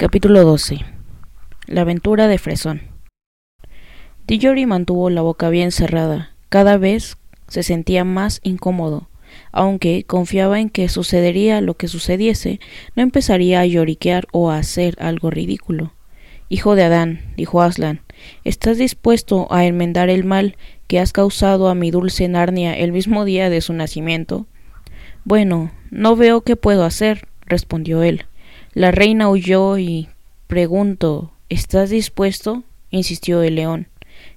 Capítulo 12 La aventura de Fresón Dillory mantuvo la boca bien cerrada. Cada vez se sentía más incómodo. Aunque confiaba en que sucedería lo que sucediese, no empezaría a lloriquear o a hacer algo ridículo. Hijo de Adán, dijo Aslan, ¿estás dispuesto a enmendar el mal que has causado a mi dulce Narnia el mismo día de su nacimiento? Bueno, no veo qué puedo hacer, respondió él. La reina huyó y pregunto ¿Estás dispuesto? insistió el león.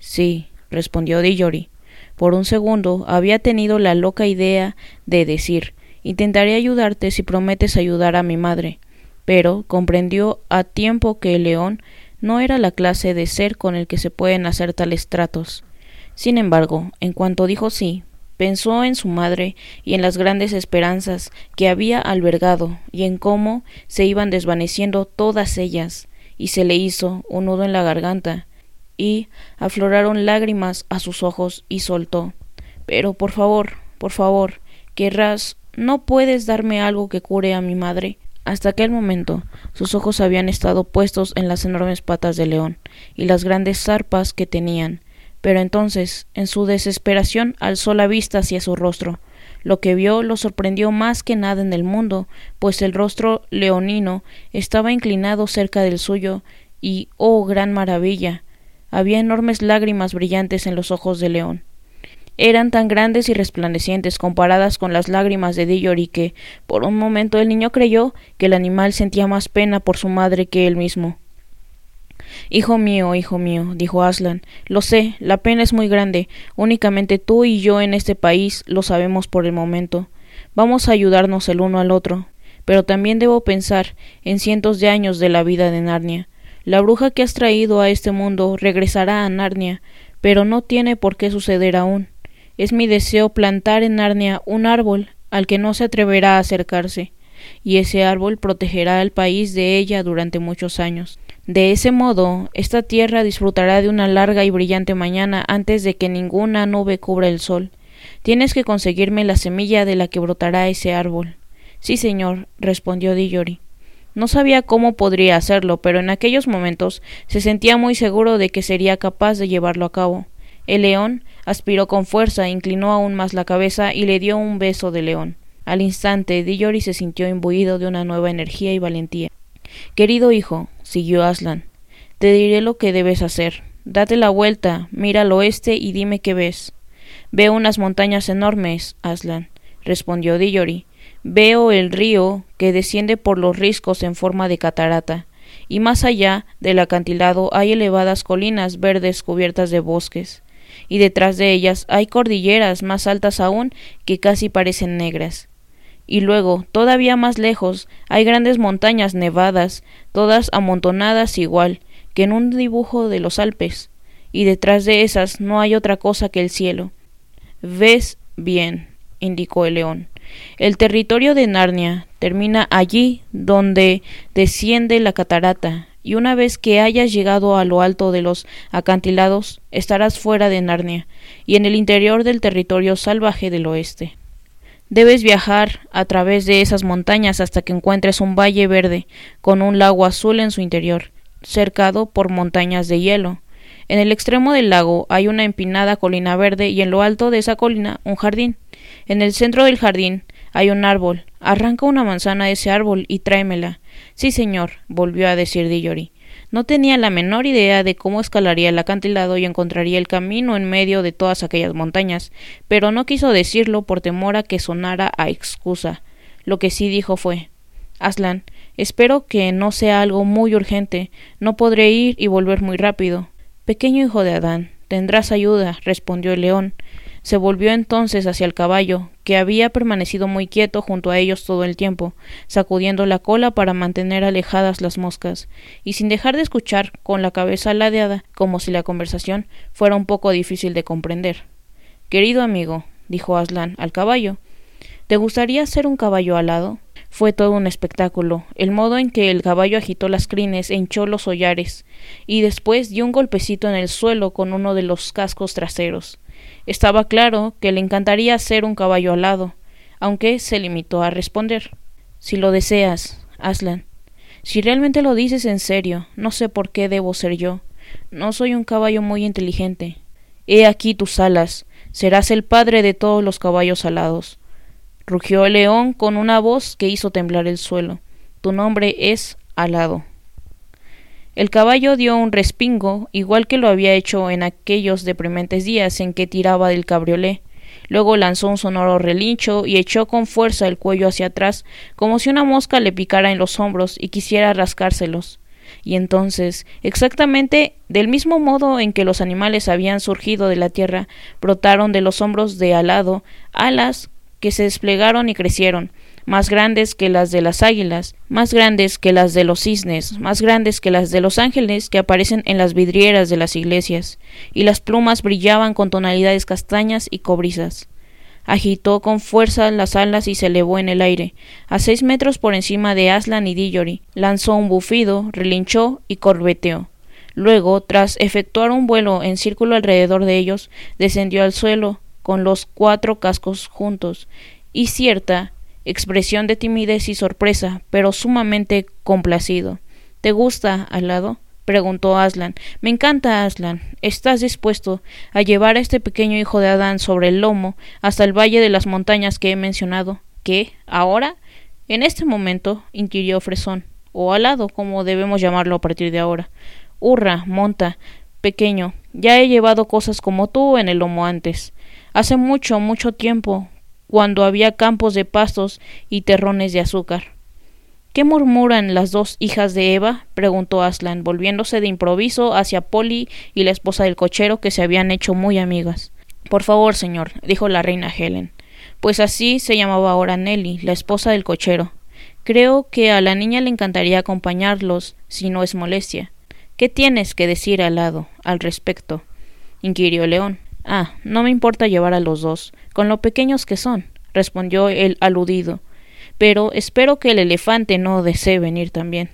Sí, respondió Dillory. Por un segundo había tenido la loca idea de decir intentaré ayudarte si prometes ayudar a mi madre. Pero comprendió a tiempo que el león no era la clase de ser con el que se pueden hacer tales tratos. Sin embargo, en cuanto dijo sí, Pensó en su madre y en las grandes esperanzas que había albergado y en cómo se iban desvaneciendo todas ellas, y se le hizo un nudo en la garganta, y afloraron lágrimas a sus ojos y soltó. Pero por favor, por favor, querrás, no puedes darme algo que cure a mi madre. Hasta aquel momento sus ojos habían estado puestos en las enormes patas de león y las grandes zarpas que tenían, pero entonces, en su desesperación, alzó la vista hacia su rostro. Lo que vio lo sorprendió más que nada en el mundo, pues el rostro leonino estaba inclinado cerca del suyo, y oh gran maravilla. había enormes lágrimas brillantes en los ojos de león. Eran tan grandes y resplandecientes comparadas con las lágrimas de Dillory que, por un momento, el niño creyó que el animal sentía más pena por su madre que él mismo. Hijo mío, hijo mío, dijo Aslan, lo sé, la pena es muy grande. Únicamente tú y yo en este país lo sabemos por el momento. Vamos a ayudarnos el uno al otro. Pero también debo pensar en cientos de años de la vida de Narnia. La bruja que has traído a este mundo regresará a Narnia, pero no tiene por qué suceder aún. Es mi deseo plantar en Narnia un árbol al que no se atreverá a acercarse, y ese árbol protegerá al país de ella durante muchos años. De ese modo, esta tierra disfrutará de una larga y brillante mañana antes de que ninguna nube cubra el sol. Tienes que conseguirme la semilla de la que brotará ese árbol. Sí, señor, respondió Dillory. No sabía cómo podría hacerlo, pero en aquellos momentos se sentía muy seguro de que sería capaz de llevarlo a cabo. El león aspiró con fuerza, inclinó aún más la cabeza y le dio un beso de león. Al instante, Dillory se sintió imbuido de una nueva energía y valentía. Querido hijo, siguió Aslan, te diré lo que debes hacer. Date la vuelta, mira al oeste y dime qué ves. Veo unas montañas enormes, Aslan, respondió Dillory. Veo el río que desciende por los riscos en forma de catarata, y más allá del acantilado hay elevadas colinas verdes cubiertas de bosques, y detrás de ellas hay cordilleras más altas aún que casi parecen negras y luego, todavía más lejos, hay grandes montañas nevadas, todas amontonadas igual que en un dibujo de los Alpes, y detrás de esas no hay otra cosa que el cielo. Ves bien, indicó el león. El territorio de Narnia termina allí donde desciende la catarata, y una vez que hayas llegado a lo alto de los acantilados, estarás fuera de Narnia, y en el interior del territorio salvaje del oeste. Debes viajar a través de esas montañas hasta que encuentres un valle verde con un lago azul en su interior, cercado por montañas de hielo. En el extremo del lago hay una empinada colina verde y en lo alto de esa colina un jardín. En el centro del jardín hay un árbol. Arranca una manzana de ese árbol y tráemela. Sí, señor, volvió a decir Dillory. No tenía la menor idea de cómo escalaría el acantilado y encontraría el camino en medio de todas aquellas montañas, pero no quiso decirlo por temor a que sonara a excusa. Lo que sí dijo fue Aslan, espero que no sea algo muy urgente. No podré ir y volver muy rápido. Pequeño hijo de Adán, tendrás ayuda, respondió el león. Se volvió entonces hacia el caballo, que había permanecido muy quieto junto a ellos todo el tiempo, sacudiendo la cola para mantener alejadas las moscas, y sin dejar de escuchar con la cabeza ladeada, como si la conversación fuera un poco difícil de comprender. Querido amigo, dijo Aslan al caballo, ¿te gustaría ser un caballo alado? Fue todo un espectáculo, el modo en que el caballo agitó las crines e hinchó los hollares, y después dio un golpecito en el suelo con uno de los cascos traseros. Estaba claro que le encantaría ser un caballo alado, aunque se limitó a responder Si lo deseas, Aslan. Si realmente lo dices en serio, no sé por qué debo ser yo. No soy un caballo muy inteligente. He aquí tus alas. Serás el padre de todos los caballos alados. Rugió el león con una voz que hizo temblar el suelo. Tu nombre es Alado. El caballo dio un respingo, igual que lo había hecho en aquellos deprimentes días en que tiraba del cabriolé. Luego lanzó un sonoro relincho y echó con fuerza el cuello hacia atrás, como si una mosca le picara en los hombros y quisiera rascárselos. Y entonces, exactamente del mismo modo en que los animales habían surgido de la tierra, brotaron de los hombros de alado alas que se desplegaron y crecieron, más grandes que las de las águilas, más grandes que las de los cisnes, más grandes que las de los ángeles que aparecen en las vidrieras de las iglesias, y las plumas brillaban con tonalidades castañas y cobrizas. Agitó con fuerza las alas y se elevó en el aire, a seis metros por encima de Aslan y Dillory, lanzó un bufido, relinchó y corbeteó. Luego, tras efectuar un vuelo en círculo alrededor de ellos, descendió al suelo, con los cuatro cascos juntos, y cierta expresión de timidez y sorpresa, pero sumamente complacido. ¿Te gusta, al lado? preguntó Aslan. Me encanta, Aslan. ¿Estás dispuesto a llevar a este pequeño hijo de Adán sobre el lomo hasta el valle de las montañas que he mencionado? ¿Qué? ¿Ahora? En este momento, inquirió Fresón, o alado, como debemos llamarlo a partir de ahora. Hurra, monta, pequeño, ya he llevado cosas como tú en el lomo antes. Hace mucho, mucho tiempo, cuando había campos de pastos y terrones de azúcar. ¿Qué murmuran las dos hijas de Eva? preguntó Aslan, volviéndose de improviso hacia Polly y la esposa del cochero, que se habían hecho muy amigas. Por favor, señor, dijo la reina Helen. Pues así se llamaba ahora Nelly, la esposa del cochero. Creo que a la niña le encantaría acompañarlos, si no es molestia. ¿Qué tienes que decir al lado al respecto? inquirió León. Ah, no me importa llevar a los dos, con lo pequeños que son, respondió el aludido. Pero espero que el elefante no desee venir también.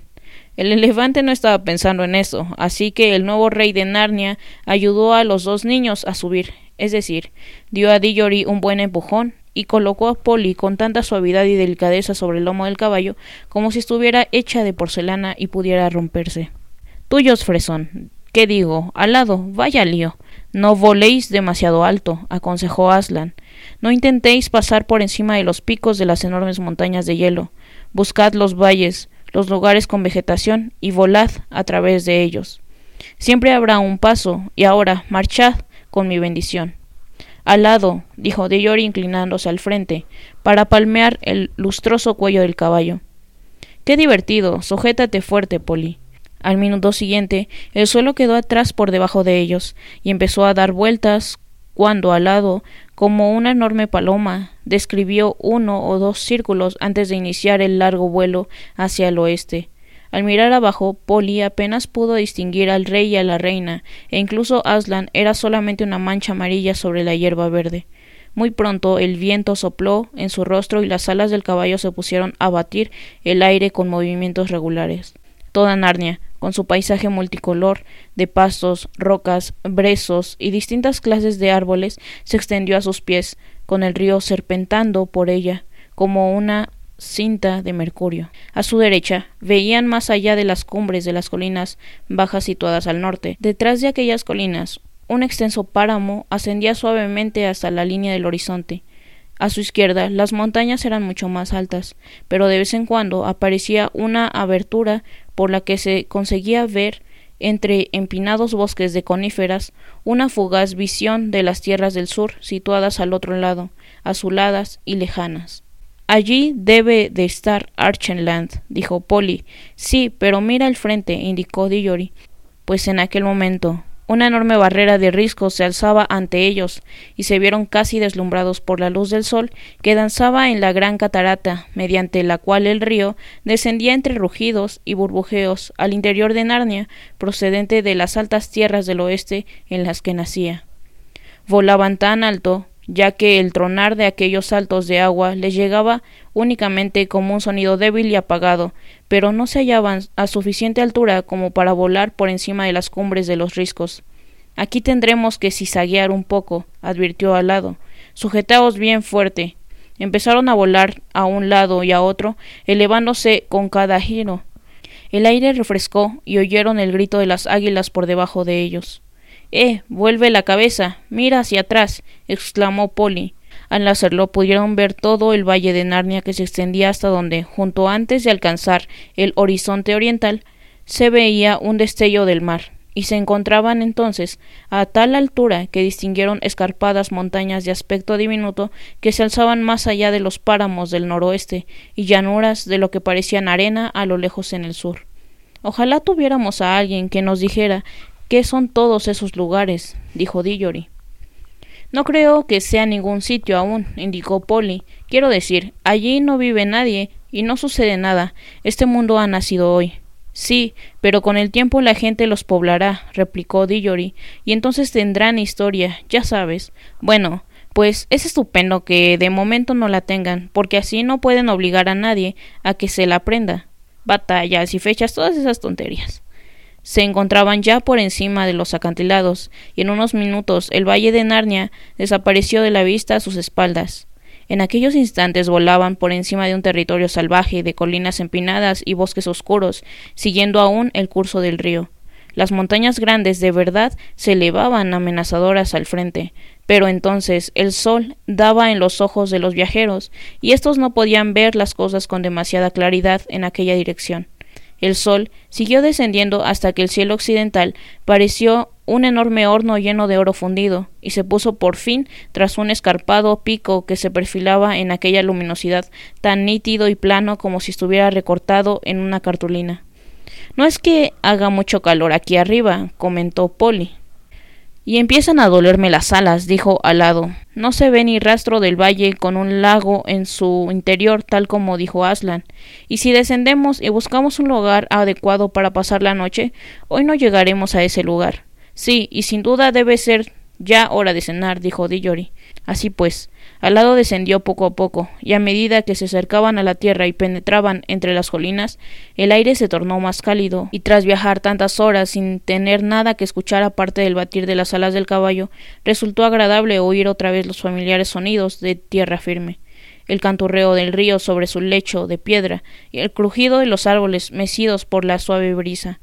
El elefante no estaba pensando en eso, así que el nuevo rey de Narnia ayudó a los dos niños a subir, es decir, dio a Dillory un buen empujón y colocó a Polly con tanta suavidad y delicadeza sobre el lomo del caballo como si estuviera hecha de porcelana y pudiera romperse. Tuyos, Fresón. ¿Qué digo? Al lado, vaya lío. No voléis demasiado alto, aconsejó Aslan. No intentéis pasar por encima de los picos de las enormes montañas de hielo. Buscad los valles, los lugares con vegetación, y volad a través de ellos. Siempre habrá un paso, y ahora marchad con mi bendición. Al lado, dijo Deyor inclinándose al frente, para palmear el lustroso cuello del caballo. Qué divertido. Sujétate fuerte, Polly. Al minuto siguiente, el suelo quedó atrás por debajo de ellos, y empezó a dar vueltas cuando al lado, como una enorme paloma, describió uno o dos círculos antes de iniciar el largo vuelo hacia el oeste. Al mirar abajo, Polly apenas pudo distinguir al rey y a la reina, e incluso Aslan era solamente una mancha amarilla sobre la hierba verde. Muy pronto el viento sopló en su rostro y las alas del caballo se pusieron a batir el aire con movimientos regulares. Toda Narnia, con su paisaje multicolor de pastos, rocas, brezos y distintas clases de árboles, se extendió a sus pies, con el río serpentando por ella como una cinta de mercurio. A su derecha veían más allá de las cumbres de las colinas bajas situadas al norte. Detrás de aquellas colinas, un extenso páramo ascendía suavemente hasta la línea del horizonte. A su izquierda las montañas eran mucho más altas, pero de vez en cuando aparecía una abertura por la que se conseguía ver entre empinados bosques de coníferas una fugaz visión de las tierras del sur situadas al otro lado, azuladas y lejanas. Allí debe de estar Archenland, dijo Polly. Sí, pero mira al frente, indicó Dillory. Pues en aquel momento una enorme barrera de riscos se alzaba ante ellos, y se vieron casi deslumbrados por la luz del sol que danzaba en la gran catarata, mediante la cual el río descendía entre rugidos y burbujeos al interior de Narnia, procedente de las altas tierras del oeste en las que nacía. Volaban tan alto ya que el tronar de aquellos saltos de agua les llegaba únicamente como un sonido débil y apagado, pero no se hallaban a suficiente altura como para volar por encima de las cumbres de los riscos. Aquí tendremos que cizaguear un poco, advirtió al lado. Sujetaos bien fuerte. Empezaron a volar a un lado y a otro, elevándose con cada giro. El aire refrescó y oyeron el grito de las águilas por debajo de ellos. Eh, vuelve la cabeza, mira hacia atrás, exclamó Polly. Al hacerlo pudieron ver todo el valle de Narnia que se extendía hasta donde, junto antes de alcanzar el horizonte oriental, se veía un destello del mar, y se encontraban entonces a tal altura que distinguieron escarpadas montañas de aspecto diminuto que se alzaban más allá de los páramos del noroeste y llanuras de lo que parecían arena a lo lejos en el sur. Ojalá tuviéramos a alguien que nos dijera ¿Qué son todos esos lugares? dijo Dillory. No creo que sea ningún sitio aún, indicó Polly. Quiero decir, allí no vive nadie y no sucede nada. Este mundo ha nacido hoy. Sí, pero con el tiempo la gente los poblará, replicó Dillory, y entonces tendrán historia, ya sabes. Bueno, pues es estupendo que de momento no la tengan, porque así no pueden obligar a nadie a que se la aprenda. Batallas y fechas, todas esas tonterías. Se encontraban ya por encima de los acantilados, y en unos minutos el valle de Narnia desapareció de la vista a sus espaldas. En aquellos instantes volaban por encima de un territorio salvaje de colinas empinadas y bosques oscuros, siguiendo aún el curso del río. Las montañas grandes de verdad se elevaban amenazadoras al frente, pero entonces el sol daba en los ojos de los viajeros, y éstos no podían ver las cosas con demasiada claridad en aquella dirección. El sol siguió descendiendo hasta que el cielo occidental pareció un enorme horno lleno de oro fundido, y se puso por fin tras un escarpado pico que se perfilaba en aquella luminosidad tan nítido y plano como si estuviera recortado en una cartulina. No es que haga mucho calor aquí arriba, comentó Polly. Y empiezan a dolerme las alas, dijo Alado. No se ve ni rastro del valle con un lago en su interior, tal como dijo Aslan. Y si descendemos y buscamos un lugar adecuado para pasar la noche, hoy no llegaremos a ese lugar. Sí, y sin duda debe ser ya hora de cenar, dijo Dillory. Así pues, al lado descendió poco a poco, y a medida que se acercaban a la tierra y penetraban entre las colinas, el aire se tornó más cálido, y tras viajar tantas horas sin tener nada que escuchar aparte del batir de las alas del caballo, resultó agradable oír otra vez los familiares sonidos de tierra firme. El canturreo del río sobre su lecho de piedra y el crujido de los árboles mecidos por la suave brisa.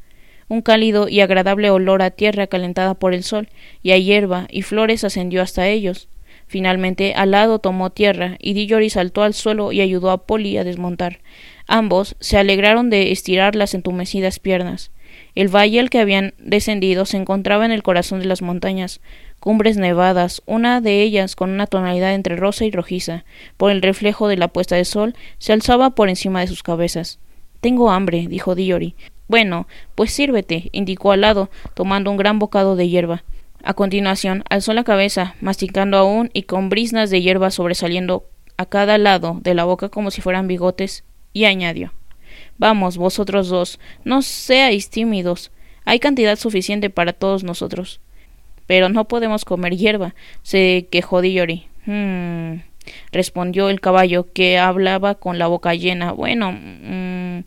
Un cálido y agradable olor a tierra calentada por el sol y a hierba y flores ascendió hasta ellos Finalmente, Alado tomó tierra y Dillory saltó al suelo y ayudó a Polly a desmontar. Ambos se alegraron de estirar las entumecidas piernas. El valle al que habían descendido se encontraba en el corazón de las montañas, cumbres nevadas, una de ellas con una tonalidad entre rosa y rojiza, por el reflejo de la puesta de sol, se alzaba por encima de sus cabezas. Tengo hambre, dijo Dillory. Bueno, pues sírvete, indicó Alado, tomando un gran bocado de hierba. A continuación, alzó la cabeza, masticando aún y con brisnas de hierba sobresaliendo a cada lado de la boca como si fueran bigotes, y añadió Vamos, vosotros dos, no seáis tímidos. Hay cantidad suficiente para todos nosotros. Pero no podemos comer hierba, se quejó Dillory. Hmm, respondió el caballo, que hablaba con la boca llena. Bueno, mm,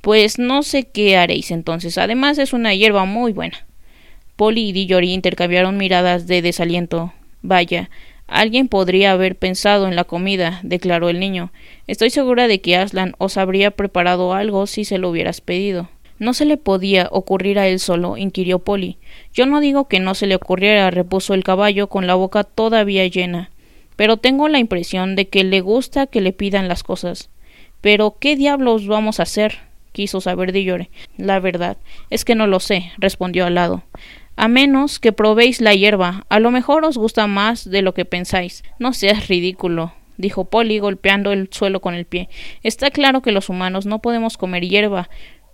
pues no sé qué haréis entonces. Además es una hierba muy buena. Polly y Dillory intercambiaron miradas de desaliento. Vaya, alguien podría haber pensado en la comida, declaró el niño. Estoy segura de que Aslan os habría preparado algo si se lo hubieras pedido. ¿No se le podía ocurrir a él solo? inquirió Polly. Yo no digo que no se le ocurriera, repuso el caballo con la boca todavía llena. Pero tengo la impresión de que le gusta que le pidan las cosas. Pero ¿qué diablos vamos a hacer? quiso saber Dillory. La verdad es que no lo sé, respondió al lado a menos que probéis la hierba. A lo mejor os gusta más de lo que pensáis. No seas ridículo, dijo Polly golpeando el suelo con el pie. Está claro que los humanos no podemos comer hierba,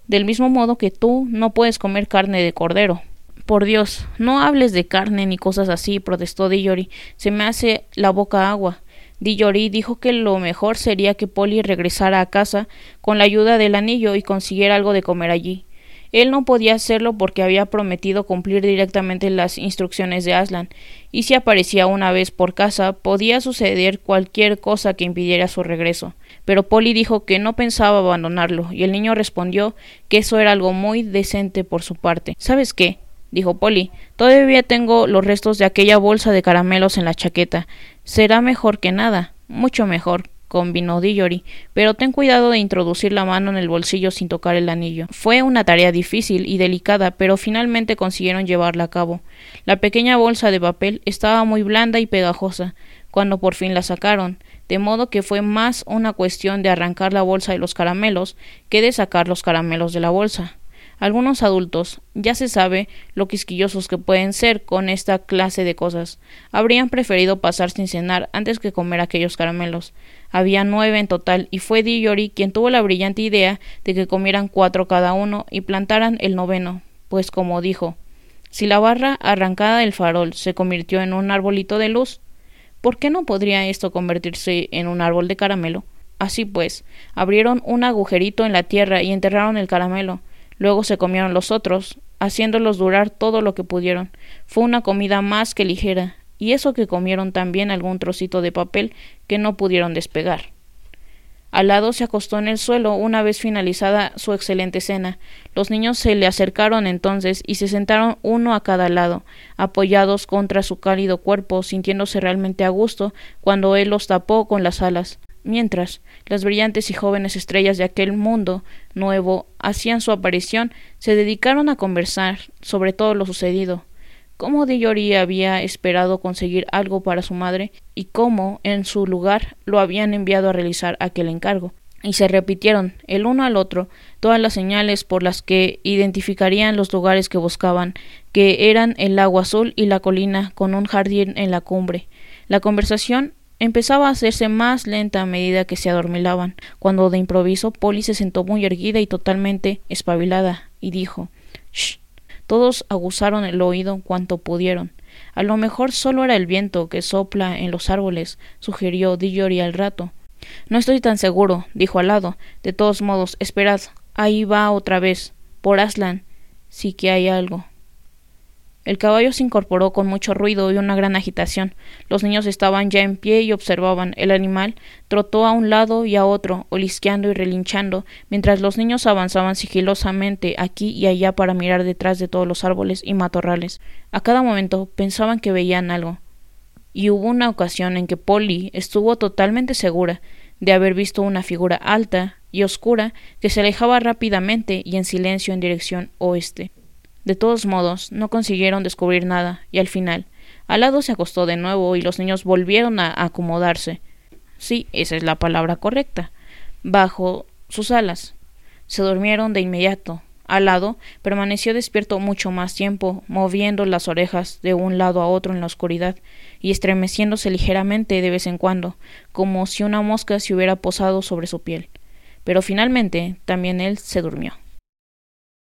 del mismo modo que tú no puedes comer carne de cordero. Por Dios, no hables de carne ni cosas así, protestó Dillory. Se me hace la boca agua. Dillory dijo que lo mejor sería que Polly regresara a casa con la ayuda del anillo y consiguiera algo de comer allí. Él no podía hacerlo porque había prometido cumplir directamente las instrucciones de Aslan, y si aparecía una vez por casa podía suceder cualquier cosa que impidiera su regreso. Pero Polly dijo que no pensaba abandonarlo, y el niño respondió que eso era algo muy decente por su parte. ¿Sabes qué? dijo Polly. Todavía tengo los restos de aquella bolsa de caramelos en la chaqueta. Será mejor que nada, mucho mejor convinó Dillory, pero ten cuidado de introducir la mano en el bolsillo sin tocar el anillo. Fue una tarea difícil y delicada, pero finalmente consiguieron llevarla a cabo. La pequeña bolsa de papel estaba muy blanda y pegajosa, cuando por fin la sacaron, de modo que fue más una cuestión de arrancar la bolsa de los caramelos que de sacar los caramelos de la bolsa. Algunos adultos, ya se sabe lo quisquillosos que pueden ser con esta clase de cosas, habrían preferido pasar sin cenar antes que comer aquellos caramelos. Había nueve en total y fue Dillory quien tuvo la brillante idea de que comieran cuatro cada uno y plantaran el noveno, pues como dijo, si la barra arrancada del farol se convirtió en un arbolito de luz, ¿por qué no podría esto convertirse en un árbol de caramelo? Así pues, abrieron un agujerito en la tierra y enterraron el caramelo, Luego se comieron los otros, haciéndolos durar todo lo que pudieron. Fue una comida más que ligera, y eso que comieron también algún trocito de papel que no pudieron despegar. Al lado se acostó en el suelo una vez finalizada su excelente cena. Los niños se le acercaron entonces y se sentaron uno a cada lado, apoyados contra su cálido cuerpo, sintiéndose realmente a gusto cuando él los tapó con las alas mientras las brillantes y jóvenes estrellas de aquel mundo nuevo hacían su aparición, se dedicaron a conversar sobre todo lo sucedido, cómo Dillory había esperado conseguir algo para su madre y cómo, en su lugar, lo habían enviado a realizar aquel encargo. Y se repitieron, el uno al otro, todas las señales por las que identificarían los lugares que buscaban, que eran el lago azul y la colina con un jardín en la cumbre. La conversación Empezaba a hacerse más lenta a medida que se adormilaban, cuando de improviso Polly se sentó muy erguida y totalmente espabilada, y dijo Shh. Todos aguzaron el oído cuanto pudieron. A lo mejor solo era el viento que sopla en los árboles, sugirió Dillory al rato. No estoy tan seguro, dijo al lado. De todos modos, esperad. Ahí va otra vez. Por Aslan. Sí que hay algo. El caballo se incorporó con mucho ruido y una gran agitación. Los niños estaban ya en pie y observaban. El animal trotó a un lado y a otro, olisqueando y relinchando, mientras los niños avanzaban sigilosamente aquí y allá para mirar detrás de todos los árboles y matorrales. A cada momento pensaban que veían algo. Y hubo una ocasión en que Polly estuvo totalmente segura de haber visto una figura alta y oscura que se alejaba rápidamente y en silencio en dirección oeste. De todos modos, no consiguieron descubrir nada, y al final, al lado se acostó de nuevo y los niños volvieron a acomodarse. Sí, esa es la palabra correcta. Bajo sus alas. Se durmieron de inmediato. Al lado permaneció despierto mucho más tiempo, moviendo las orejas de un lado a otro en la oscuridad y estremeciéndose ligeramente de vez en cuando, como si una mosca se hubiera posado sobre su piel. Pero finalmente también él se durmió.